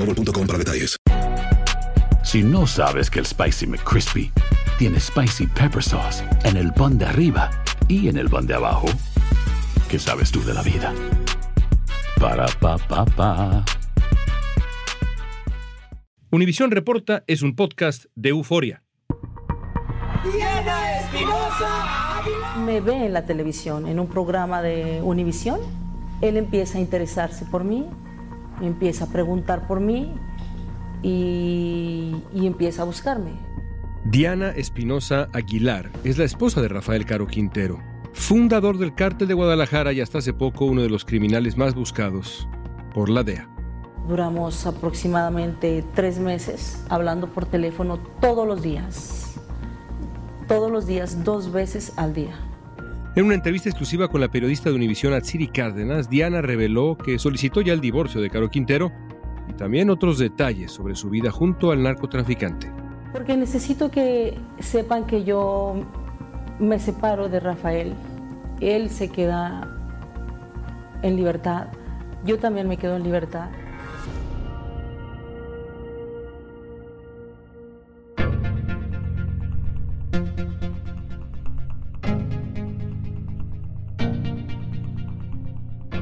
boostmobile.com para detalles. Si no sabes que el Spicy McCrispy tiene Spicy Pepper Sauce en el pan de arriba y en el pan de abajo, ¿qué sabes tú de la vida? Para, pa, pa, pa. Univisión Reporta es un podcast de euforia. Me ve en la televisión, en un programa de Univisión. Él empieza a interesarse por mí me empieza a preguntar por mí y, y empieza a buscarme. Diana Espinosa Aguilar es la esposa de Rafael Caro Quintero, fundador del cártel de Guadalajara y hasta hace poco uno de los criminales más buscados por la DEA. Duramos aproximadamente tres meses hablando por teléfono todos los días. Todos los días, dos veces al día. En una entrevista exclusiva con la periodista de Univisión Atsiri Cárdenas, Diana reveló que solicitó ya el divorcio de Caro Quintero y también otros detalles sobre su vida junto al narcotraficante. Porque necesito que sepan que yo me separo de Rafael. Él se queda en libertad. Yo también me quedo en libertad.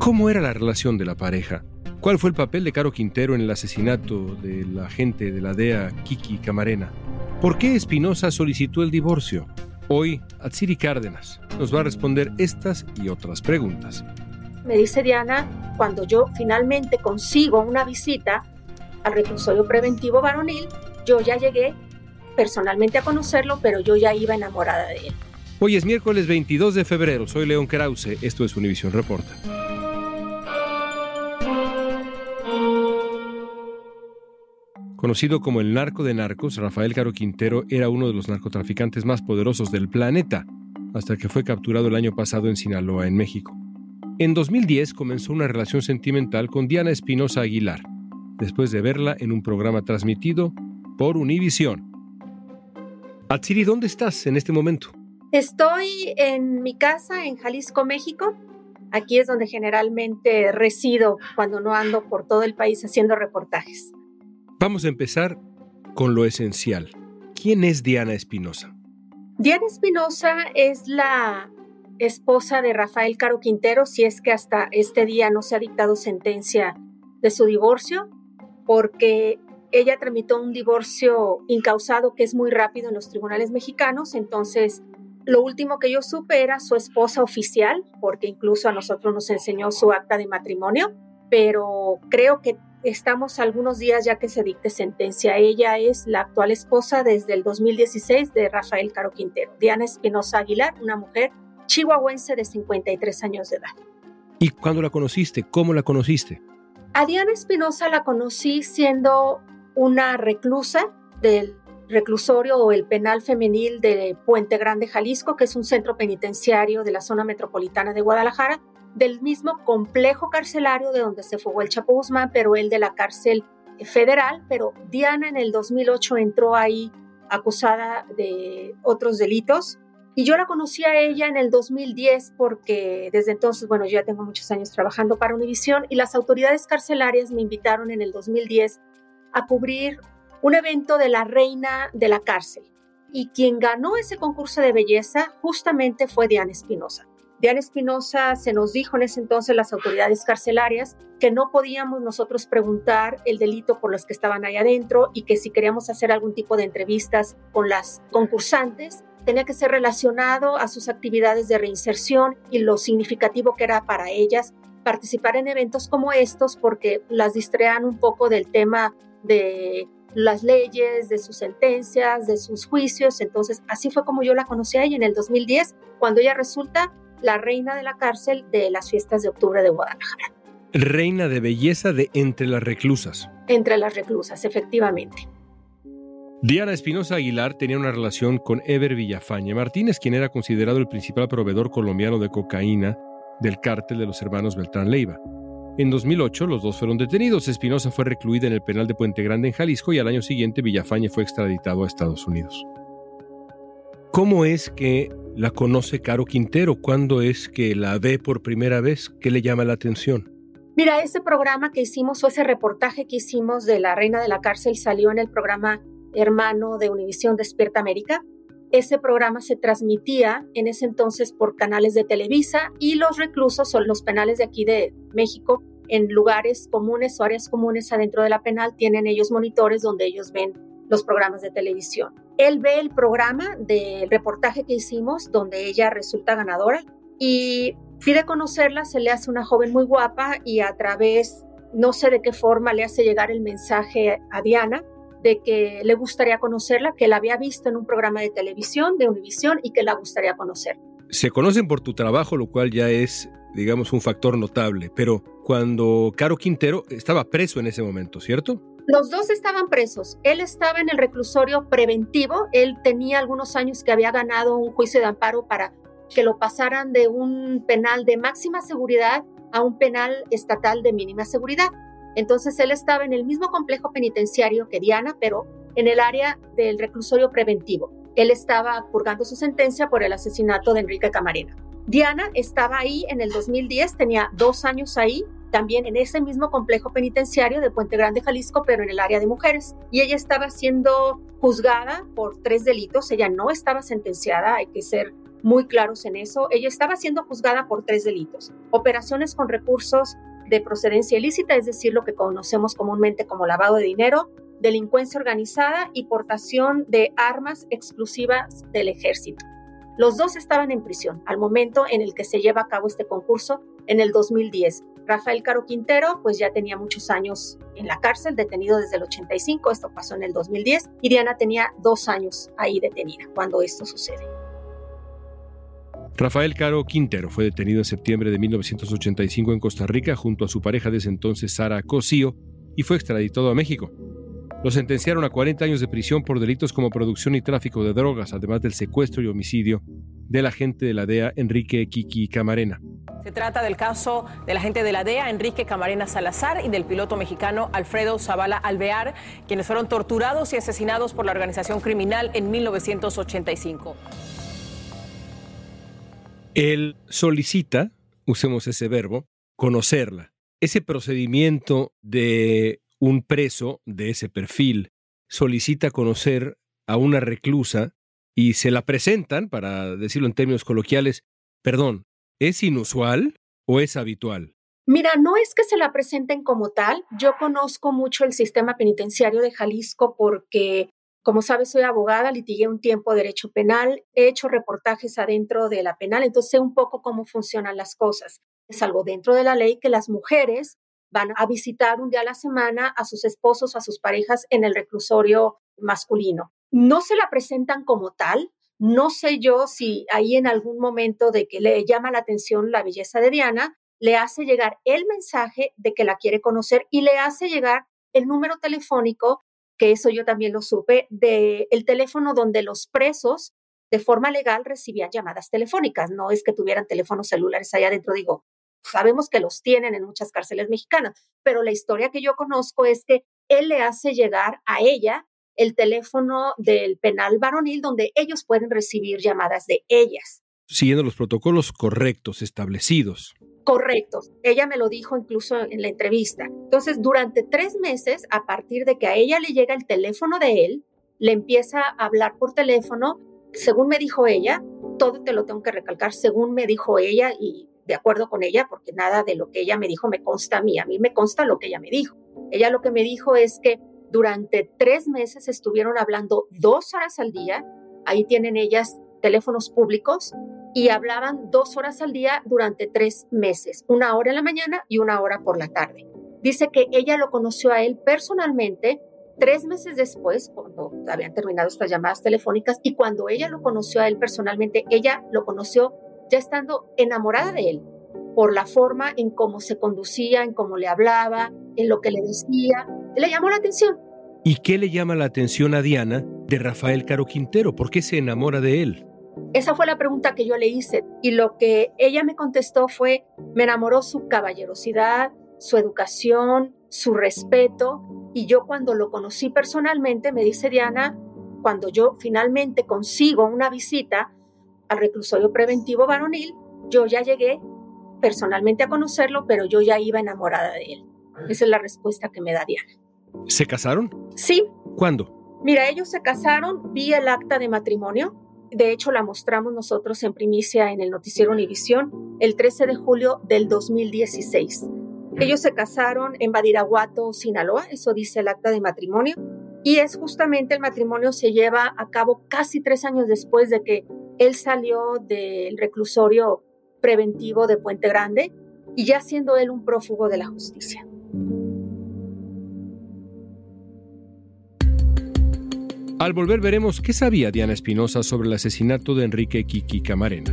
¿Cómo era la relación de la pareja? ¿Cuál fue el papel de Caro Quintero en el asesinato de la agente de la DEA Kiki Camarena? ¿Por qué Espinosa solicitó el divorcio? Hoy, Atsiri Cárdenas nos va a responder estas y otras preguntas. Me dice Diana, cuando yo finalmente consigo una visita al reclusorio preventivo varonil, yo ya llegué personalmente a conocerlo, pero yo ya iba enamorada de él. Hoy es miércoles 22 de febrero, soy León Krause, esto es Univision Reporta. Conocido como el narco de narcos, Rafael Caro Quintero era uno de los narcotraficantes más poderosos del planeta, hasta que fue capturado el año pasado en Sinaloa, en México. En 2010 comenzó una relación sentimental con Diana Espinosa Aguilar, después de verla en un programa transmitido por Univisión. Atsiri, ¿dónde estás en este momento? Estoy en mi casa en Jalisco, México. Aquí es donde generalmente resido cuando no ando por todo el país haciendo reportajes. Vamos a empezar con lo esencial. ¿Quién es Diana Espinosa? Diana Espinosa es la esposa de Rafael Caro Quintero, si es que hasta este día no se ha dictado sentencia de su divorcio, porque ella tramitó un divorcio incausado que es muy rápido en los tribunales mexicanos, entonces lo último que yo supe era su esposa oficial, porque incluso a nosotros nos enseñó su acta de matrimonio, pero creo que estamos algunos días ya que se dicte sentencia. Ella es la actual esposa desde el 2016 de Rafael Caro Quintero. Diana Espinosa Aguilar, una mujer chihuahuense de 53 años de edad. ¿Y cuándo la conociste? ¿Cómo la conociste? A Diana Espinosa la conocí siendo una reclusa del reclusorio o el penal femenil de Puente Grande, Jalisco, que es un centro penitenciario de la zona metropolitana de Guadalajara, del mismo complejo carcelario de donde se fugó el Chapo Guzmán, pero él de la cárcel federal, pero Diana en el 2008 entró ahí acusada de otros delitos y yo la conocí a ella en el 2010 porque desde entonces, bueno, yo ya tengo muchos años trabajando para Univisión y las autoridades carcelarias me invitaron en el 2010 a cubrir un evento de la reina de la cárcel. Y quien ganó ese concurso de belleza justamente fue Diana Espinosa. Diana Espinosa se nos dijo en ese entonces las autoridades carcelarias que no podíamos nosotros preguntar el delito por los que estaban ahí adentro y que si queríamos hacer algún tipo de entrevistas con las concursantes, tenía que ser relacionado a sus actividades de reinserción y lo significativo que era para ellas participar en eventos como estos porque las distraían un poco del tema de las leyes, de sus sentencias, de sus juicios. Entonces, así fue como yo la conocí a ella en el 2010, cuando ella resulta la reina de la cárcel de las fiestas de octubre de Guadalajara. Reina de belleza de entre las reclusas. Entre las reclusas, efectivamente. Diana Espinosa Aguilar tenía una relación con Ever Villafañe Martínez, quien era considerado el principal proveedor colombiano de cocaína del cártel de los hermanos Beltrán Leiva. En 2008 los dos fueron detenidos. Espinosa fue recluida en el penal de Puente Grande en Jalisco y al año siguiente Villafañe fue extraditado a Estados Unidos. ¿Cómo es que la conoce Caro Quintero? ¿Cuándo es que la ve por primera vez? ¿Qué le llama la atención? Mira, ese programa que hicimos o ese reportaje que hicimos de la reina de la cárcel salió en el programa hermano de Univisión Despierta América. Ese programa se transmitía en ese entonces por canales de Televisa y los reclusos son los penales de aquí de México en lugares comunes o áreas comunes adentro de la penal tienen ellos monitores donde ellos ven los programas de televisión. Él ve el programa del reportaje que hicimos donde ella resulta ganadora y pide conocerla, se le hace una joven muy guapa y a través, no sé de qué forma, le hace llegar el mensaje a Diana de que le gustaría conocerla, que la había visto en un programa de televisión de Univisión y que la gustaría conocer. Se conocen por tu trabajo, lo cual ya es, digamos, un factor notable, pero cuando Caro Quintero estaba preso en ese momento, ¿cierto? Los dos estaban presos. Él estaba en el reclusorio preventivo. Él tenía algunos años que había ganado un juicio de amparo para que lo pasaran de un penal de máxima seguridad a un penal estatal de mínima seguridad. Entonces él estaba en el mismo complejo penitenciario que Diana, pero en el área del reclusorio preventivo. Él estaba purgando su sentencia por el asesinato de Enrique Camarena. Diana estaba ahí en el 2010, tenía dos años ahí, también en ese mismo complejo penitenciario de Puente Grande, Jalisco, pero en el área de mujeres. Y ella estaba siendo juzgada por tres delitos. Ella no estaba sentenciada, hay que ser muy claros en eso. Ella estaba siendo juzgada por tres delitos. Operaciones con recursos de procedencia ilícita, es decir, lo que conocemos comúnmente como lavado de dinero, delincuencia organizada y portación de armas exclusivas del ejército. Los dos estaban en prisión al momento en el que se lleva a cabo este concurso en el 2010. Rafael Caro Quintero, pues ya tenía muchos años en la cárcel, detenido desde el 85, esto pasó en el 2010, y Diana tenía dos años ahí detenida cuando esto sucede. Rafael Caro Quintero fue detenido en septiembre de 1985 en Costa Rica junto a su pareja de ese entonces, Sara Cosío, y fue extraditado a México. Lo sentenciaron a 40 años de prisión por delitos como producción y tráfico de drogas, además del secuestro y homicidio del agente de la DEA Enrique Kiki Camarena. Se trata del caso del agente de la DEA Enrique Camarena Salazar y del piloto mexicano Alfredo Zavala Alvear, quienes fueron torturados y asesinados por la organización criminal en 1985. Él solicita, usemos ese verbo, conocerla. Ese procedimiento de un preso de ese perfil solicita conocer a una reclusa y se la presentan, para decirlo en términos coloquiales, perdón, ¿es inusual o es habitual? Mira, no es que se la presenten como tal. Yo conozco mucho el sistema penitenciario de Jalisco porque, como sabes, soy abogada, litigué un tiempo derecho penal, he hecho reportajes adentro de la penal, entonces sé un poco cómo funcionan las cosas. Es algo dentro de la ley que las mujeres van a visitar un día a la semana a sus esposos, a sus parejas en el reclusorio masculino no se la presentan como tal. No sé yo si ahí en algún momento de que le llama la atención la belleza de Diana, le hace llegar el mensaje de que la quiere conocer y le hace llegar el número telefónico, que eso yo también lo supe, del el teléfono donde los presos de forma legal recibían llamadas telefónicas. No es que tuvieran teléfonos celulares allá adentro, digo, sabemos que los tienen en muchas cárceles mexicanas, pero la historia que yo conozco es que él le hace llegar a ella el teléfono del penal varonil donde ellos pueden recibir llamadas de ellas. Siguiendo los protocolos correctos establecidos. Correctos. Ella me lo dijo incluso en la entrevista. Entonces, durante tres meses, a partir de que a ella le llega el teléfono de él, le empieza a hablar por teléfono, según me dijo ella, todo te lo tengo que recalcar, según me dijo ella y de acuerdo con ella, porque nada de lo que ella me dijo me consta a mí, a mí me consta lo que ella me dijo. Ella lo que me dijo es que durante tres meses estuvieron hablando dos horas al día, ahí tienen ellas teléfonos públicos, y hablaban dos horas al día durante tres meses, una hora en la mañana y una hora por la tarde. Dice que ella lo conoció a él personalmente tres meses después, cuando habían terminado estas llamadas telefónicas, y cuando ella lo conoció a él personalmente, ella lo conoció ya estando enamorada de él, por la forma en cómo se conducía, en cómo le hablaba, en lo que le decía, le llamó la atención. ¿Y qué le llama la atención a Diana de Rafael Caro Quintero? ¿Por qué se enamora de él? Esa fue la pregunta que yo le hice y lo que ella me contestó fue, me enamoró su caballerosidad, su educación, su respeto y yo cuando lo conocí personalmente, me dice Diana, cuando yo finalmente consigo una visita al reclusorio preventivo varonil, yo ya llegué personalmente a conocerlo, pero yo ya iba enamorada de él. Esa es la respuesta que me da Diana. ¿Se casaron? Sí. ¿Cuándo? Mira, ellos se casaron, vi el acta de matrimonio, de hecho la mostramos nosotros en primicia en el noticiero Univisión el 13 de julio del 2016. Ellos se casaron en Badiraguato, Sinaloa, eso dice el acta de matrimonio, y es justamente el matrimonio se lleva a cabo casi tres años después de que él salió del reclusorio preventivo de Puente Grande y ya siendo él un prófugo de la justicia. Al volver veremos qué sabía Diana Espinosa sobre el asesinato de Enrique Kiki Camarena.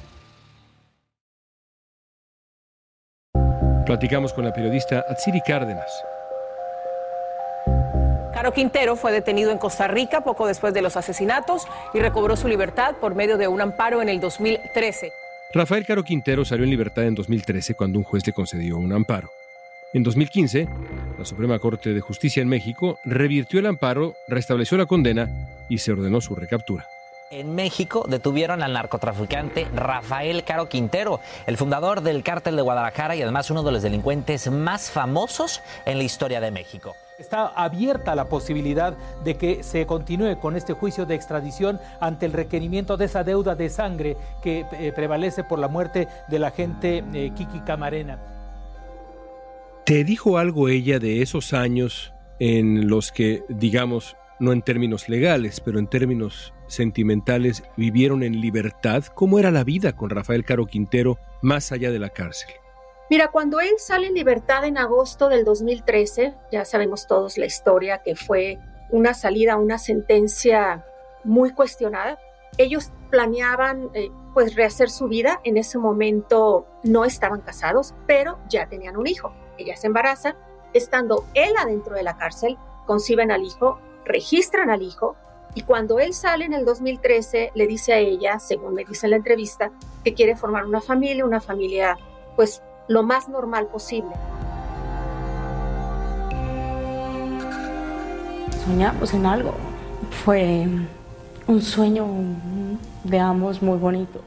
Platicamos con la periodista Atsiri Cárdenas. Caro Quintero fue detenido en Costa Rica poco después de los asesinatos y recobró su libertad por medio de un amparo en el 2013. Rafael Caro Quintero salió en libertad en 2013 cuando un juez le concedió un amparo. En 2015, la Suprema Corte de Justicia en México revirtió el amparo, restableció la condena y se ordenó su recaptura. En México detuvieron al narcotraficante Rafael Caro Quintero, el fundador del cártel de Guadalajara y además uno de los delincuentes más famosos en la historia de México. Está abierta la posibilidad de que se continúe con este juicio de extradición ante el requerimiento de esa deuda de sangre que eh, prevalece por la muerte del agente eh, Kiki Camarena. ¿Te dijo algo ella de esos años en los que, digamos, no en términos legales, pero en términos sentimentales, vivieron en libertad? ¿Cómo era la vida con Rafael Caro Quintero más allá de la cárcel? Mira, cuando él sale en libertad en agosto del 2013, ya sabemos todos la historia, que fue una salida, una sentencia muy cuestionada. Ellos planeaban eh, pues rehacer su vida, en ese momento no estaban casados, pero ya tenían un hijo. Ella se embaraza, estando él adentro de la cárcel, conciben al hijo, registran al hijo y cuando él sale en el 2013 le dice a ella, según me dice en la entrevista, que quiere formar una familia, una familia pues lo más normal posible. soñamos en algo. Fue un sueño de ambos muy bonito.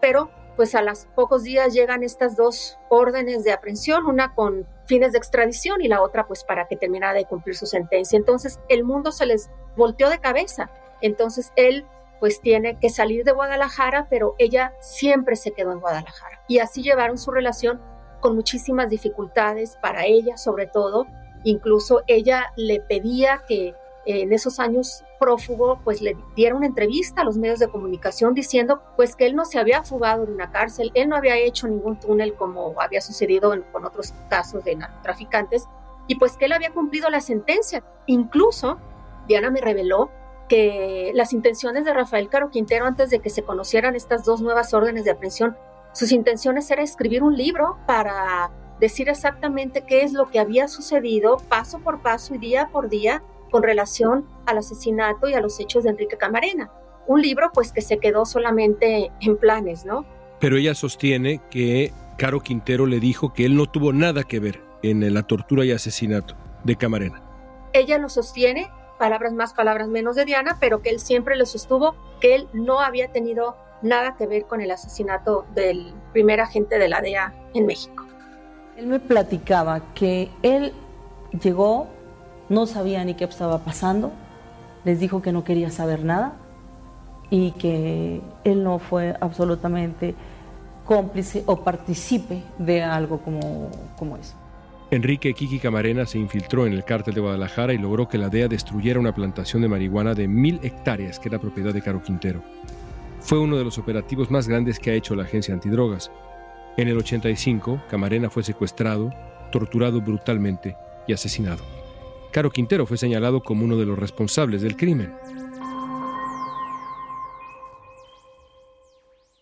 Pero pues a los pocos días llegan estas dos órdenes de aprehensión, una con fines de extradición y la otra pues para que terminara de cumplir su sentencia. Entonces el mundo se les volteó de cabeza. Entonces él pues tiene que salir de Guadalajara, pero ella siempre se quedó en Guadalajara. Y así llevaron su relación con muchísimas dificultades para ella sobre todo. Incluso ella le pedía que en esos años prófugo, pues le diera una entrevista a los medios de comunicación diciendo pues que él no se había fugado de una cárcel, él no había hecho ningún túnel como había sucedido con otros casos de narcotraficantes y pues que él había cumplido la sentencia. Incluso Diana me reveló que las intenciones de Rafael Caro Quintero antes de que se conocieran estas dos nuevas órdenes de aprehensión, sus intenciones era escribir un libro para decir exactamente qué es lo que había sucedido paso por paso y día por día con relación al asesinato y a los hechos de Enrique Camarena. Un libro pues que se quedó solamente en planes, ¿no? Pero ella sostiene que Caro Quintero le dijo que él no tuvo nada que ver en la tortura y asesinato de Camarena. Ella lo sostiene, palabras más, palabras menos de Diana, pero que él siempre le sostuvo que él no había tenido nada que ver con el asesinato del primer agente de la DEA en México. Él me platicaba que él llegó no sabía ni qué estaba pasando, les dijo que no quería saber nada y que él no fue absolutamente cómplice o participe de algo como, como eso. Enrique Kiki Camarena se infiltró en el cártel de Guadalajara y logró que la DEA destruyera una plantación de marihuana de mil hectáreas que era propiedad de Caro Quintero. Fue uno de los operativos más grandes que ha hecho la agencia antidrogas. En el 85, Camarena fue secuestrado, torturado brutalmente y asesinado. Caro Quintero fue señalado como uno de los responsables del crimen.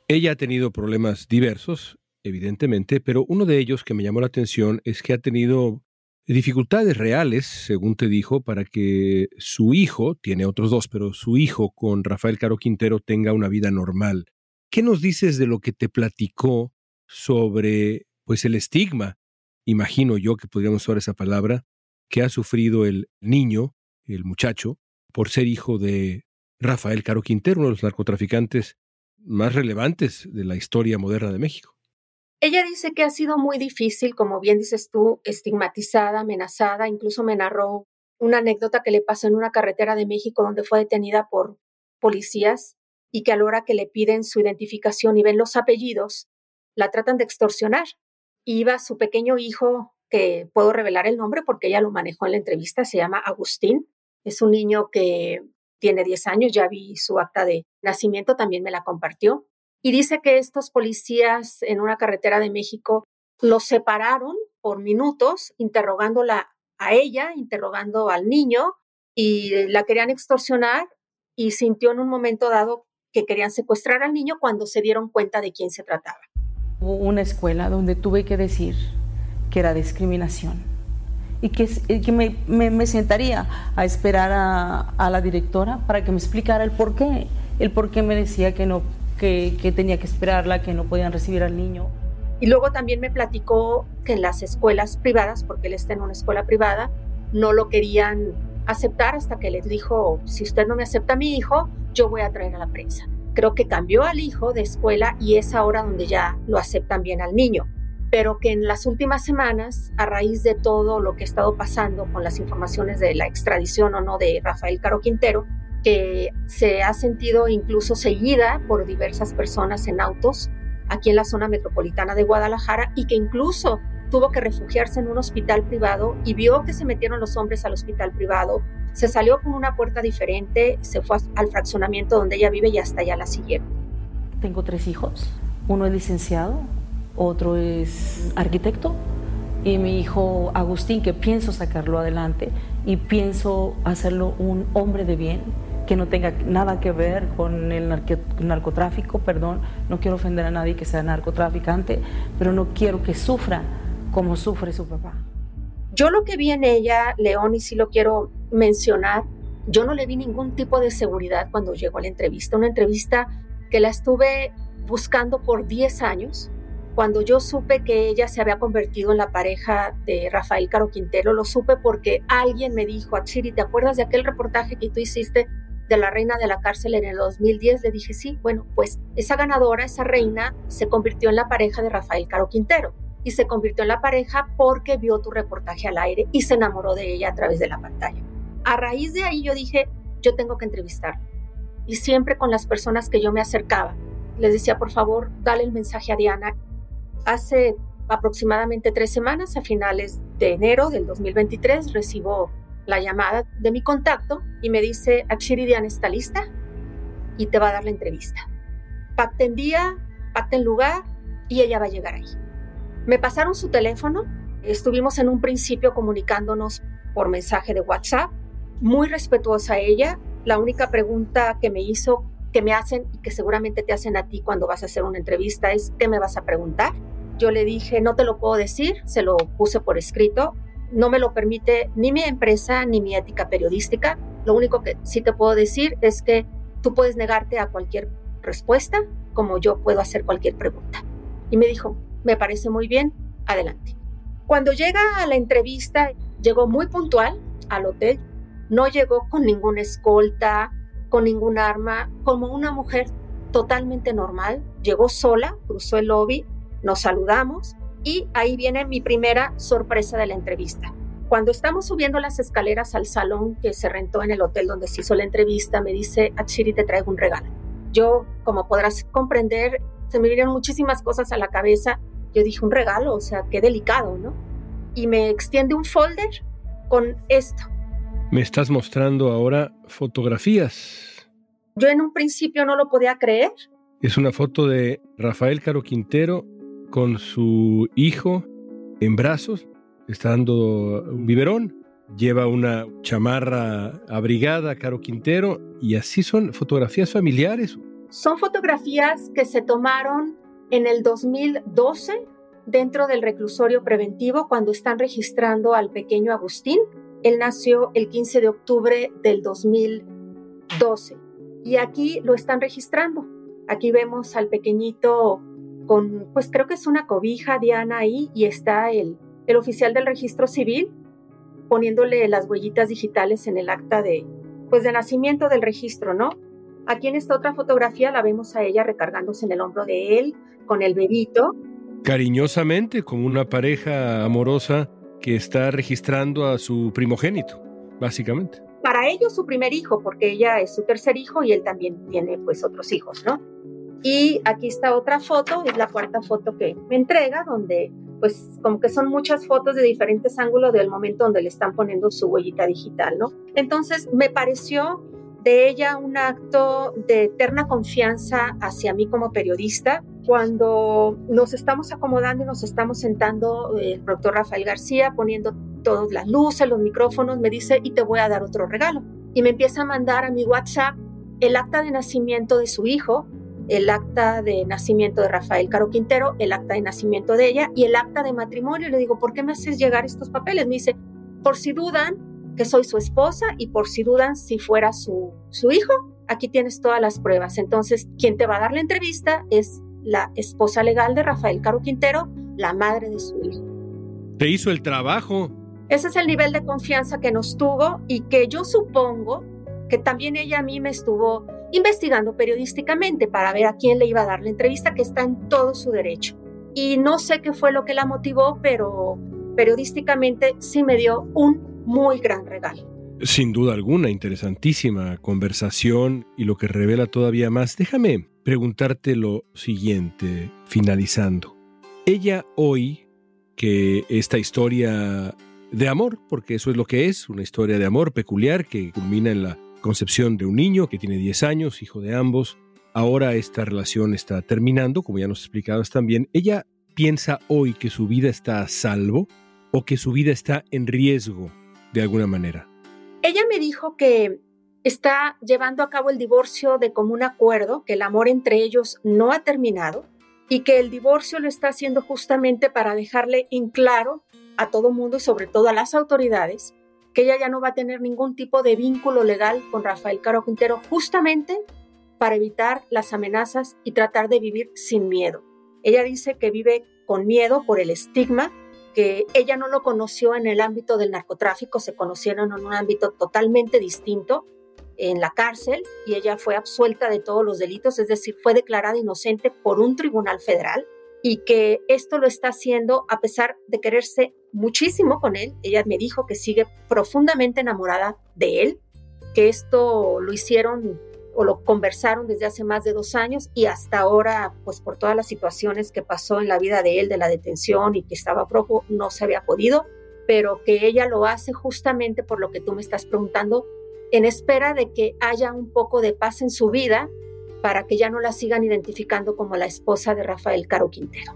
Ella ha tenido problemas diversos, evidentemente, pero uno de ellos que me llamó la atención es que ha tenido dificultades reales, según te dijo, para que su hijo, tiene otros dos, pero su hijo con Rafael Caro Quintero tenga una vida normal. ¿Qué nos dices de lo que te platicó sobre pues el estigma? Imagino yo que podríamos usar esa palabra que ha sufrido el niño, el muchacho, por ser hijo de Rafael Caro Quintero, uno de los narcotraficantes más relevantes de la historia moderna de México. Ella dice que ha sido muy difícil, como bien dices tú, estigmatizada, amenazada, incluso me narró una anécdota que le pasó en una carretera de México donde fue detenida por policías y que a la hora que le piden su identificación y ven los apellidos, la tratan de extorsionar. Iba su pequeño hijo que puedo revelar el nombre porque ella lo manejó en la entrevista, se llama Agustín. Es un niño que tiene 10 años, ya vi su acta de nacimiento, también me la compartió. Y dice que estos policías en una carretera de México los separaron por minutos, interrogándola a ella, interrogando al niño, y la querían extorsionar y sintió en un momento dado que querían secuestrar al niño cuando se dieron cuenta de quién se trataba. Hubo una escuela donde tuve que decir que era discriminación y que, que me, me, sentaría a esperar a, la directora para que me explicara el por qué, el por qué me decía que, no, que, que tenía que esperarla, que no podían recibir al niño. Y luego también me platicó que en las escuelas privadas, porque él está en una escuela privada, no lo querían aceptar hasta que les dijo, si usted no me acepta a mi hijo, yo voy a traer a la prensa. Creo que cambió al hijo de escuela y es ahora donde ya lo aceptan bien al niño pero que en las últimas semanas, a raíz de todo lo que ha estado pasando con las informaciones de la extradición o no de Rafael Caro Quintero, que se ha sentido incluso seguida por diversas personas en autos aquí en la zona metropolitana de Guadalajara y que incluso tuvo que refugiarse en un hospital privado y vio que se metieron los hombres al hospital privado, se salió con una puerta diferente, se fue al fraccionamiento donde ella vive y hasta allá la siguieron. Tengo tres hijos, uno es licenciado, otro es arquitecto y mi hijo Agustín, que pienso sacarlo adelante y pienso hacerlo un hombre de bien, que no tenga nada que ver con el narcotráfico, perdón, no quiero ofender a nadie que sea narcotraficante, pero no quiero que sufra como sufre su papá. Yo lo que vi en ella, León, y sí lo quiero mencionar, yo no le vi ningún tipo de seguridad cuando llegó a la entrevista, una entrevista que la estuve buscando por 10 años, Cuando yo supe que ella se había convertido en la pareja de Rafael Caro Quintero, lo supe porque alguien me dijo, Achiri, ¿te acuerdas de aquel reportaje que tú hiciste de la reina de la cárcel en el 2010? Le dije, sí, bueno, pues esa ganadora, esa reina, se convirtió en la pareja de Rafael Caro Quintero y se convirtió en la pareja porque vio tu reportaje al aire y se enamoró de ella a través de la pantalla. A raíz de ahí yo dije, yo tengo que entrevistar. Y siempre con las personas que yo me acercaba, les decía, por favor, dale el mensaje a Diana. Hace aproximadamente tres semanas, a finales de enero del 2023, recibo la llamada de mi contacto y me dice, Achiri Diana está lista y te va a dar la entrevista. Pacten día, pacten lugar y ella va a llegar ahí. Me pasaron su teléfono, estuvimos en un principio comunicándonos por mensaje de WhatsApp, muy respetuosa ella. La única pregunta que me hizo, que me hacen y que seguramente te hacen a ti cuando vas a hacer una entrevista es, ¿qué me vas a preguntar? Yo le dije, no te lo puedo decir, se lo puse por escrito, no me lo permite ni mi empresa ni mi ética periodística. Lo único que sí te puedo decir es que tú puedes negarte a cualquier respuesta como yo puedo hacer cualquier pregunta. Y me dijo, me parece muy bien, adelante. Cuando llega a la entrevista, llegó muy puntual al hotel, no llegó con ninguna escolta, con ningún arma, como una mujer totalmente normal, llegó sola, cruzó el lobby, nos saludamos y ahí viene mi primera sorpresa de la entrevista. Cuando estamos subiendo las escaleras al salón que se rentó en el hotel donde se hizo la entrevista, me dice, Achiri, te traigo un regalo. Yo, como podrás comprender, se me vinieron muchísimas cosas a la cabeza yo dije, un regalo, o sea, qué delicado, ¿no? Y me extiende un folder con esto. Me estás mostrando ahora fotografías. Yo en un principio no lo podía creer. Es una foto de Rafael Caro Quintero con su hijo en brazos, está dando un biberón, lleva una chamarra abrigada, Caro Quintero, y así son fotografías familiares. Son fotografías que se tomaron en el 2012, dentro del reclusorio preventivo, cuando están registrando al pequeño Agustín, él nació el 15 de octubre del 2012 y aquí lo están registrando. Aquí vemos al pequeñito con, pues creo que es una cobija, Diana, ahí, y está el, el oficial del registro civil poniéndole las huellitas digitales en el acta de, pues de nacimiento del registro, ¿no? Aquí en esta otra fotografía la vemos a ella recargándose en el hombro de él, con el bebito. Cariñosamente, como una pareja amorosa que está registrando a su primogénito, básicamente. Para ellos su primer hijo, porque ella es su tercer hijo y él también tiene pues otros hijos, ¿no? Y aquí está otra foto, es la cuarta foto que me entrega, donde pues como que son muchas fotos de diferentes ángulos del momento donde le están poniendo su huellita digital, ¿no? Entonces me pareció de ella un acto de eterna confianza hacia mí como periodista. Cuando nos estamos acomodando y nos estamos sentando, el doctor Rafael García poniendo todas las luces, los micrófonos, me dice, y te voy a dar otro regalo. Y me empieza a mandar a mi WhatsApp el acta de nacimiento de su hijo, el acta de nacimiento de Rafael Caro Quintero, el acta de nacimiento de ella y el acta de matrimonio. le digo, ¿por qué me haces llegar estos papeles? Me dice, por si dudan, que soy su esposa y por si dudan si fuera su, su hijo, aquí tienes todas las pruebas. Entonces, quien te va a dar la entrevista es la esposa legal de Rafael Caro Quintero, la madre de su hijo. Te hizo el trabajo. Ese es el nivel de confianza que nos tuvo y que yo supongo que también ella a mí me estuvo investigando periodísticamente para ver a quién le iba a dar la entrevista, que está en todo su derecho. Y no sé qué fue lo que la motivó, pero periodísticamente sí me dio un muy gran regalo. Sin duda alguna, interesantísima conversación y lo que revela todavía más. Déjame preguntarte lo siguiente, finalizando. Ella hoy, que esta historia de amor, porque eso es lo que es, una historia de amor peculiar que culmina en la concepción de un niño que tiene 10 años, hijo de ambos, ahora esta relación está terminando, como ya nos explicabas también, ella piensa hoy que su vida está a salvo o que su vida está en riesgo de alguna manera? Ella me dijo que está llevando a cabo el divorcio de común acuerdo, que el amor entre ellos no ha terminado y que el divorcio lo está haciendo justamente para dejarle en claro a todo mundo y sobre todo a las autoridades que ella ya no va a tener ningún tipo de vínculo legal con Rafael Caro Quintero justamente para evitar las amenazas y tratar de vivir sin miedo. Ella dice que vive con miedo por el estigma, que ella no lo conoció en el ámbito del narcotráfico, se conocieron en un ámbito totalmente distinto, en la cárcel, y ella fue absuelta de todos los delitos, es decir, fue declarada inocente por un tribunal federal y que esto lo está haciendo a pesar de quererse muchísimo con él. Ella me dijo que sigue profundamente enamorada de él, que esto lo hicieron o lo conversaron desde hace más de dos años y hasta ahora, pues por todas las situaciones que pasó en la vida de él, de la detención y que estaba propio, no se había podido, pero que ella lo hace justamente por lo que tú me estás preguntando, en espera de que haya un poco de paz en su vida para que ya no la sigan identificando como la esposa de Rafael Caro Quintero.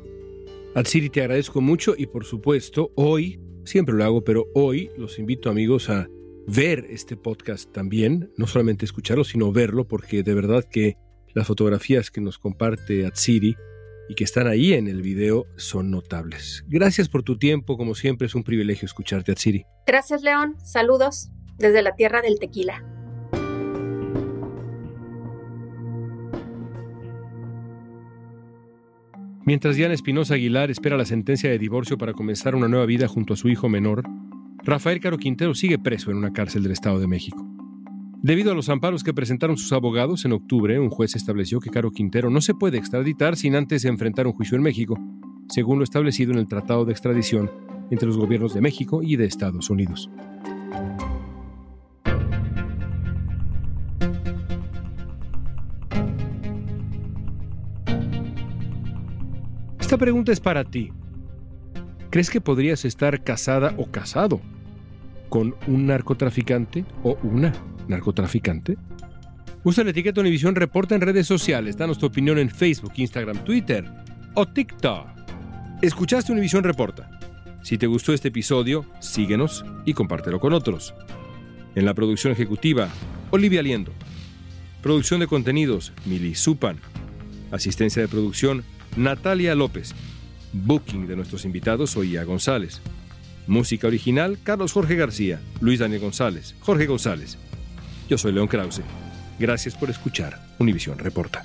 Atsiri, te agradezco mucho y por supuesto, hoy, siempre lo hago, pero hoy los invito amigos a ver este podcast también, no solamente escucharlo, sino verlo, porque de verdad que las fotografías que nos comparte Atsiri y que están ahí en el video son notables. Gracias por tu tiempo, como siempre es un privilegio escucharte, Atsiri. Gracias, León. Saludos desde la tierra del tequila. Mientras Diana Espinosa Aguilar espera la sentencia de divorcio para comenzar una nueva vida junto a su hijo menor, Rafael Caro Quintero sigue preso en una cárcel del Estado de México. Debido a los amparos que presentaron sus abogados, en octubre un juez estableció que Caro Quintero no se puede extraditar sin antes enfrentar un juicio en México, según lo establecido en el Tratado de Extradición entre los gobiernos de México y de Estados Unidos. Esta pregunta es para ti. ¿Crees que podrías estar casada o casado con un narcotraficante o una narcotraficante? Usa la etiqueta Univisión Reporta en redes sociales. Danos tu opinión en Facebook, Instagram, Twitter o TikTok. Escuchaste Univisión Reporta. Si te gustó este episodio, síguenos y compártelo con otros. En la producción ejecutiva, Olivia Liendo. Producción de contenidos, Mili Supan. Asistencia de producción, Natalia López. Booking de nuestros invitados, Oía González. Música original, Carlos Jorge García, Luis Daniel González, Jorge González. Yo soy León Krause. Gracias por escuchar Univisión Reporta.